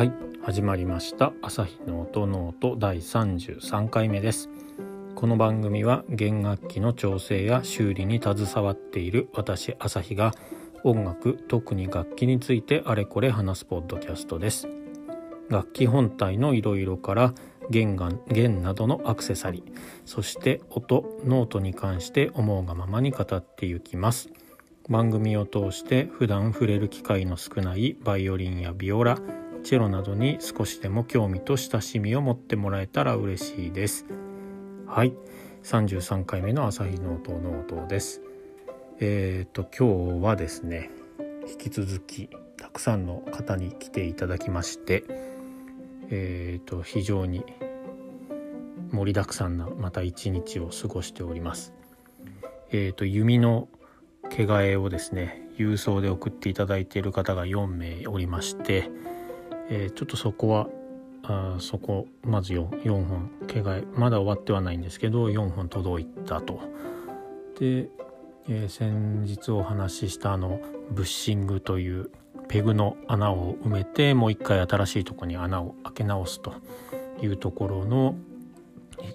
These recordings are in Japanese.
はい始まりました。朝日の音の音第33回目です。この番組は弦楽器の調整や修理に携わっている私朝日が音楽特に楽器についてあれこれ話すポッドキャストです。楽器本体のいろいろから弦が弦などのアクセサリーそして音ノートに関して思うがままに語っていきます。番組を通して普段触れる機会の少ないバイオリンやビオラチェロなどに少しでも興味と親しみを持ってもらえたら嬉しいです。はい。33回目の朝日の音の音です。えっ、ー、と今日はですね引き続きたくさんの方に来ていただきましてえっ、ー、と非常に盛りだくさんなまた一日を過ごしております。えっ、ー、と弓の毛替えをですね郵送で送っていただいている方が4名おりまして、えー、ちょっとそこはあそこまず 4, 4本毛替えまだ終わってはないんですけど4本届いたと。で、えー、先日お話ししたあのブッシングというペグの穴を埋めてもう一回新しいとこに穴を開け直すというところの、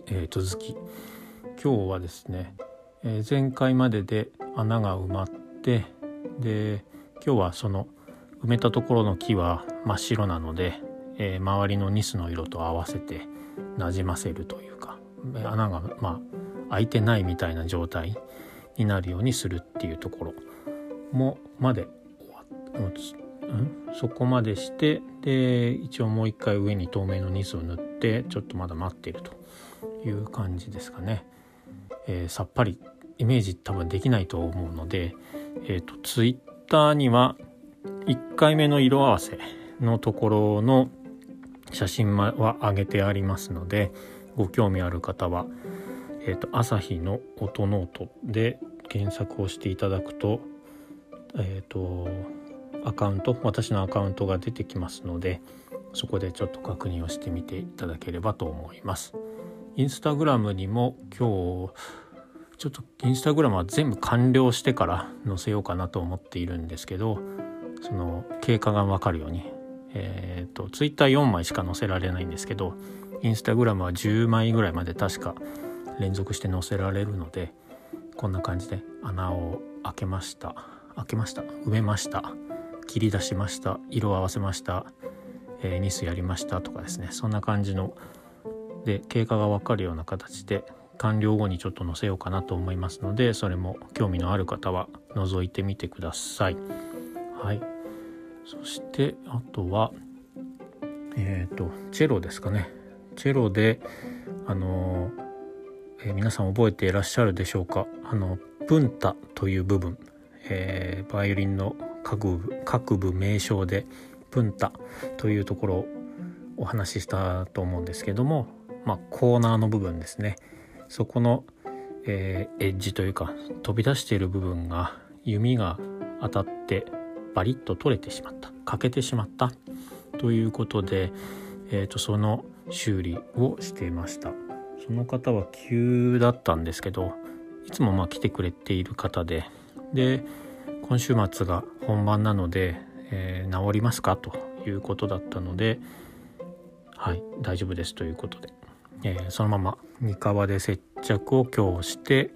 えー、続き今日はですね、えー、前回までで穴が埋まってで今日はその埋めたところの木は真っ白なので、えー、周りのニスの色と合わせてなじませるというか穴がまあ開いてないみたいな状態になるようにするっていうところもまでうん、そこまでしてで一応もう一回上に透明のニスを塗ってちょっとまだ待っているという感じですかね。えー、さっぱりイメージ多分できないと思うので、えーと、ツイッターには1回目の色合わせのところの写真は上げてありますのでご興味ある方は、えーと、朝日の音ノートで検索をしていただくと,、えーとアカウント私のアカウントが出てきますのでそこでちょっと確認をしてみていただければと思います。インスタグラムにも今日ちょっとインスタグラムは全部完了してから載せようかなと思っているんですけどその経過が分かるようにえっ、ー、とツイッター4枚しか載せられないんですけどインスタグラムは10枚ぐらいまで確か連続して載せられるのでこんな感じで穴を開けました。開けました。埋めました。切り出しました。色を合わせました、え、ニスやりました。とかですね。そんな感じので経過が分かるような形で完了後にちょっと載せようかなと思いますのでそれも興味のある方は覗いてみてください。はい。そしてあとはえっ、ー、とチェロですかね。チェロであの、えー、皆さん覚えていらっしゃるでしょうか。あのプンタという部分、えー、バイオリンの各部各部名称でプンタというところをお話ししたと思うんですけども、まあ、コーナーの部分ですね。そこの、えー、エッジというか飛び出している部分が弓が当たってバリッと取れてしまった欠けてしまったということで、えーと、その修理をしていました。その方は急だったんですけどいつもまあ来てくれている方でで今週末が本番なので、えー、治りますか？ということだったのではい大丈夫ですということでえー、そのまま2革で接着を強して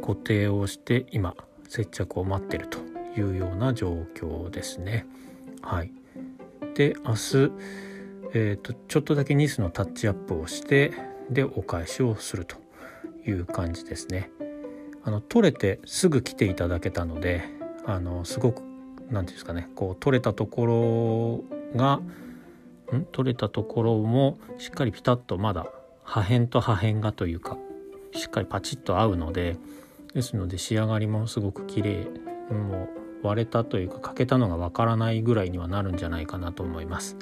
固定をして今接着を待ってると。いうような状況ですね。はい、で明日、えーと、ちょっとだけニスのタッチアップをしてでお返しをするという感じですね。あの取れてすぐ来ていただけたのであのすごく何て言うんですかねこう取れたところがん？取れたところもしっかりピタッとまだ破片と破片がというかしっかりパチッと合うのでですので仕上がりもすごく綺麗もう割れたというか欠けたのがわからないぐらいにはなるんじゃないかなと思います。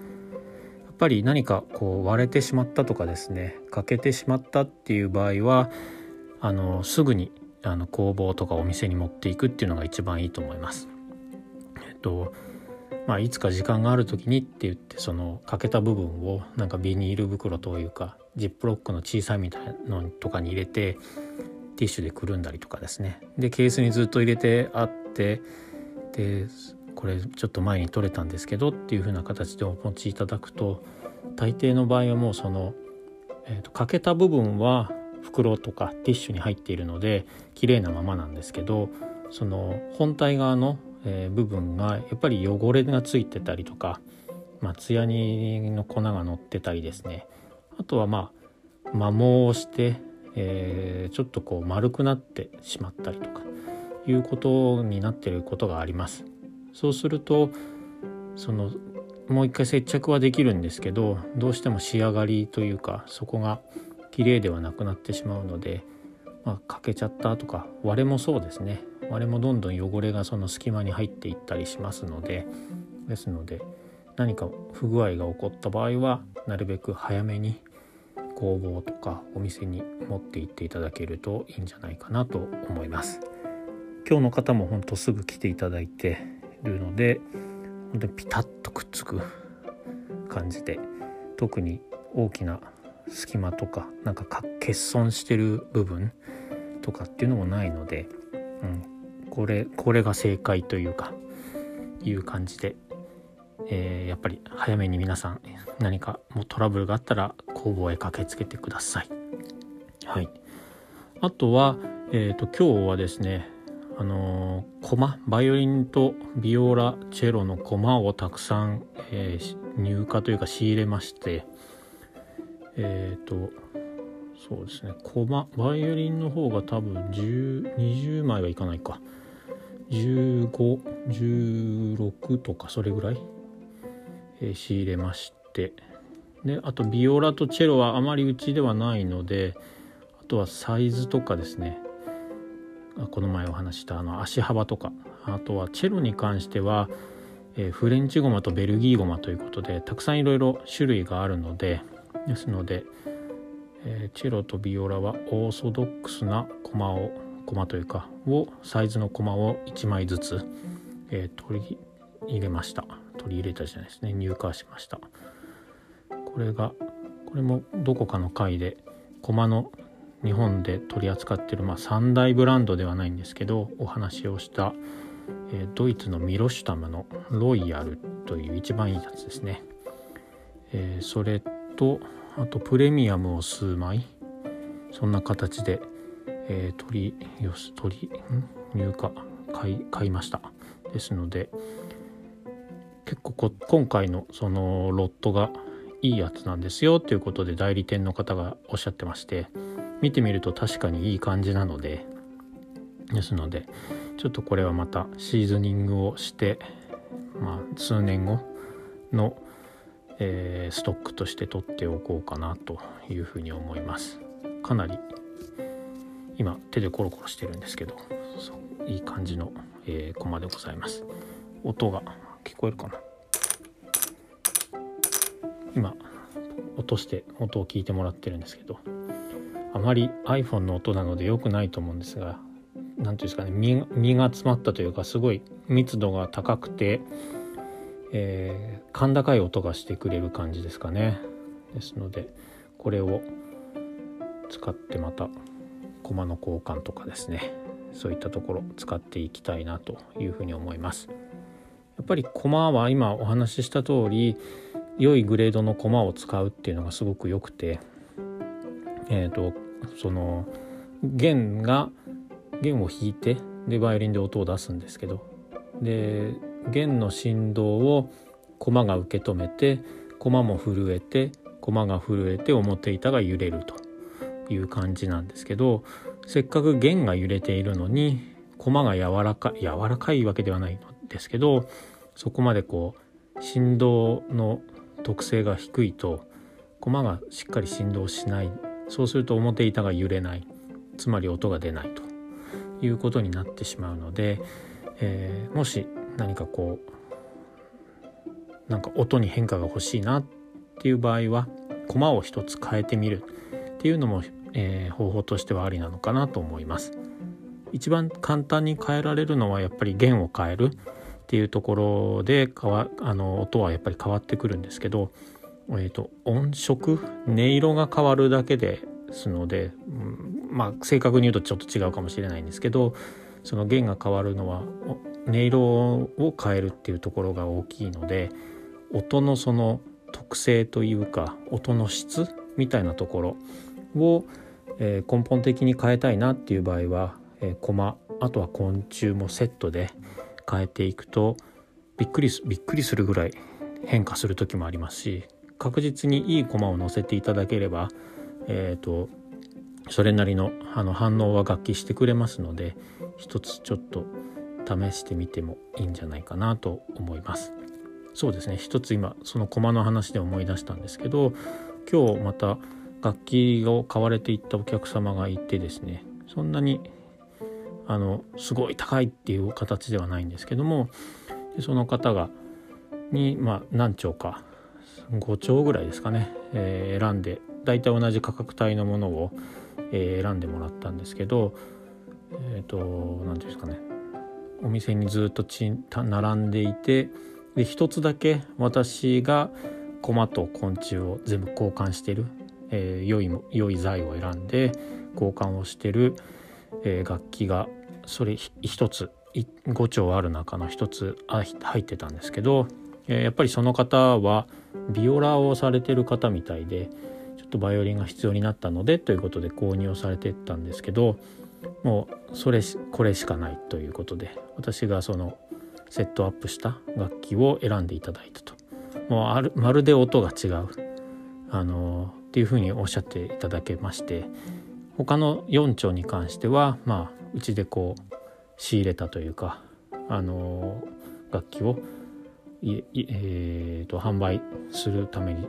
やっぱり何かこう割れてしまったとかですね欠けてしまったっていう場合はあのすぐにあの工房とかお店に持っていくっていうのが一番いいと思います。えっとまあ、いつか時間がある時にって言ってその欠けた部分をなんかビニール袋というかジップロックの小さいみたいなのとかに入れてティッシュでくるんだりとかですねでケースにずっと入れてあってでこれちょっと前に取れたんですけどっていう風な形でお持ちいただくと大抵の場合はもうその、えーと、欠けた部分は袋とかティッシュに入っているので綺麗なままなんですけどその本体側の、えー、部分がやっぱり汚れがついてたりとか、まあ、ツヤ煮の粉が乗ってたりですね。あとはまあ摩耗をして、えー、ちょっとこう丸くなってしまったりとか。いうことになってることがあります。そうするとそのもう一回接着はできるんですけどどうしても仕上がりというかそこが綺麗ではなくなってしまうので、まあ、欠けちゃったとか割れもそうですね割れもどんどん汚れがその隙間に入っていったりしますのでですので何か不具合が起こった場合はなるべく早めに工房とかお店に持って行っていただけるといいんじゃないかなと思います。今日の方も本当すぐ来ていただいてるので本当にピタッとくっつく感じで特に大きな隙間とかなんか欠損してる部分とかっていうのもないので、うん、これこれが正解というかいう感じで、えー、やっぱり早めに皆さん何かもうトラブルがあったら工房へ駆けつけてください。はい、あとは、えーと今日はですねあのコマバイオリンとビオラチェロのコマをたくさん、えー、入荷というか仕入れましてえっ、ー、とそうですねコマバイオリンの方が多分1020枚はいかないか。1516とかそれぐらい、えー、仕入れまして。であとビオラとチェロはあまりうちではないのであとはサイズとかですね。この前お話したあの足幅とかあとはチェロに関しては、えー、フレンチゴマとベルギーゴマということでたくさんいろいろ種類があるのでですので、えー、チェロとビオラはオーソドックスなコマをコマというかをサイズのコマを1枚ずつ、えー、取り入れました。取り入れたじゃないですね。入荷しました。これがこれもどこかの回でコマの日本で取り扱ってる、まあ、3大ブランドではないんですけどお話をした、えー、ドイツのミロシュタムのロイヤルという一番いいやつですね、えー、それとあとプレミアムを数枚そんな形で、えー、取りよし取り入荷買いました。ですので結構こ今回のそのロットがいいやつなんですよということで代理店の方がおっしゃってまして見てみると確かにいい感じなのでですのでちょっとこれはまたシーズニングをしてまあ数年後の、えー、ストックとして取っておこうかなというふうに思います。かなり今手でコロコロしてるんですけどいい感じの、えー、コマでございます。音が聞こえるかな？今落として音を聞いてもらってるんですけど。あまり iPhone の音なので良くないと思うんですが何ていうんですかね身が詰まったというかすごい密度が高くて、えー、甲高い音がしてくれる感じですかね。ですのでこれを使ってまたコマの交換とかですねそういったところ使っていきたいなというふうに思います。やっぱりコマは今お話しした通り良いグレードのコマを使うっていうのがすごく良くてえーと、その弦が弦を弾いてでバイオリンで音を出すんですけど。で弦の振動を駒が受け止めて駒も震えて駒が震えて表板が揺れるという感じなんですけどせっかく弦が揺れているのに駒が柔らかい柔らかいわけではないのですけどそこまでこう振動の特性が低いと駒がしっかり振動しないそうすると表板が揺れないつまり音が出ないということになってしまうので、えー、もし何かこうなんか音に変化が欲しいなっていう場合はコマを一つ変えてみるっていうのも、えー、方法としてはありなのかなと思います。一番簡単に変えられるのはやっぱり弦を変えるっていうところでわあの音はやっぱり変わってくるんですけどえーと、音色？音色が変わるだけですので、うん、まあ正確に言うとちょっと違うかもしれないんですけどその弦が変わるのは音色を変えるっていうところが大きいので音のその特性というか音の質みたいなところを、えー、根本的に変えたいなっていう場合は、えー、コマあとは昆虫もセットで変えていくとびっくりびっくりするぐらい変化する時もありますし確実にいいコマを乗せていただければ、えーと、それなりのあの反応は楽器してくれますので一つちょっと試してみてもいいんじゃないかなと思います。そうですね一つ今その駒の話で思い出したんですけど今日また楽器を買われていったお客様がいてですねそんなにあのすごい高いっていう形ではないんですけどもその方がに、まあ、何丁か5丁ぐらいですかね、えー、選んで大体同じ価格帯のものを、えー、選んでもらったんですけどえっ、ー、と何ていうんですかね。お店にずっとちん並んでいてで一つだけ私が駒と昆虫を全部交換してる、えー、良い良い材を選んで交換をしてる、えー、楽器がそれ一つ5丁ある中の一つあ入ってたんですけど、やっぱりその方はビオラをされてる方みたいでちょっとバイオリンが必要になったのでということで購入をされてったんですけどもうそれこれしかないということで私がそのセットアップした楽器を選んでいただいたと。もうあるまるで音が違う。あのっていうふうにおっしゃっていただけまして他の4丁に関してはまあうちでこう仕入れたというかあの楽器をえーと、販売するために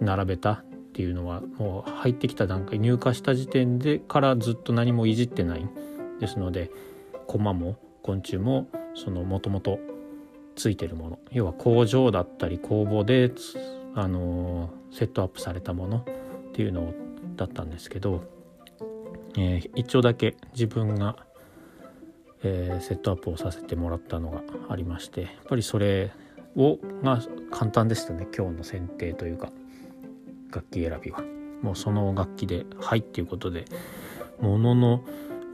並べたっていうのはもう入ってきた段階入荷した時点でからずっと何もいじってないですので駒も昆虫もそのもともとついてるもの要は工場だったり工房であのセットアップされたものっていうのだったんですけど、えー、一丁だけ自分がえー、セットアップをさせてもらったのがありましてやっぱりそれをが簡単でしたね。今日の選定というか楽器選びは。もうその楽器で「はい」っていうことでものの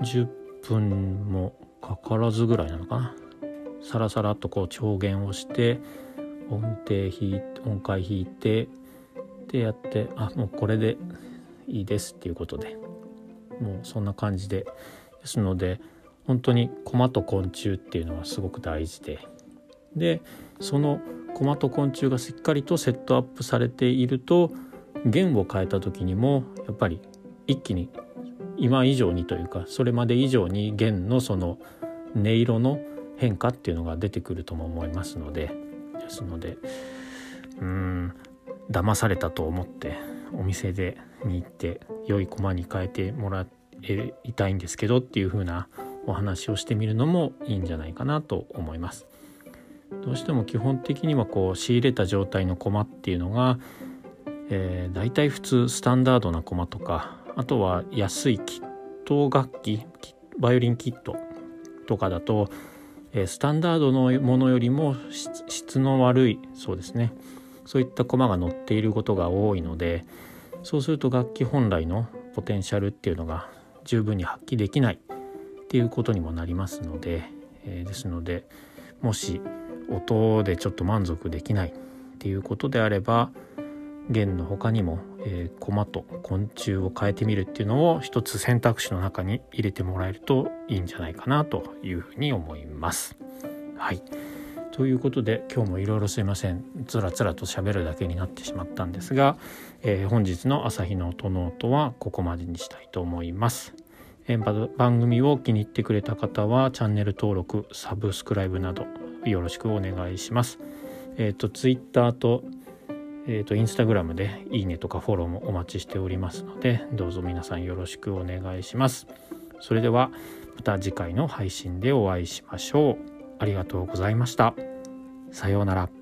10分もかからずぐらいなのかな。サラサラとこう調弦をして音程弾い音階弾いてでやってあもうこれでいいですっていうことでもうそんな感じで。ですので本当に駒と昆虫っていうのはすごく大事で。でその駒と昆虫がしっかりとセットアップされていると弦を変えた時にもやっぱり一気に今以上にというかそれまで以上に弦のその音色の変化っていうのが出てくるとも思いますので。ですのでうん騙されたと思ってお店でに行って良い駒に変えてもらいたいんですけどっていう風なお話をしてみるのもいいんじゃないかなと思います。どうしても基本的にはこう仕入れた状態の駒っていうのが、えー、大体普通スタンダードな駒とかあとは安いキット楽器バイオリンキットとかだと、えー、スタンダードのものよりも質の悪いそうですねそういった駒が載っていることが多いのでそうすると楽器本来のポテンシャルっていうのが十分に発揮できないていうことにもなりますので、えー、ですのでもし音でちょっと満足できないっていうことであれば弦の他にも、えー、駒と昆虫を変えてみるっていうのを一つ選択肢の中に入れてもらえるといいんじゃないかなというふうに思います。はいということで今日もいろいろすいませんつらつらと喋るだけになってしまったんですが、えー、本日の朝日の音ノートはここまでにしたいと思います。番組を気に入ってくれた方はチャンネル登録サブスクライブなどよろしくお願いします。えっ、ー、と Twitter とえっ、ー、と Instagram でいいねとかフォローもお待ちしておりますのでどうぞ皆さんよろしくお願いします。それではまた次回の配信でお会いしましょう。ありがとうございました。さようなら。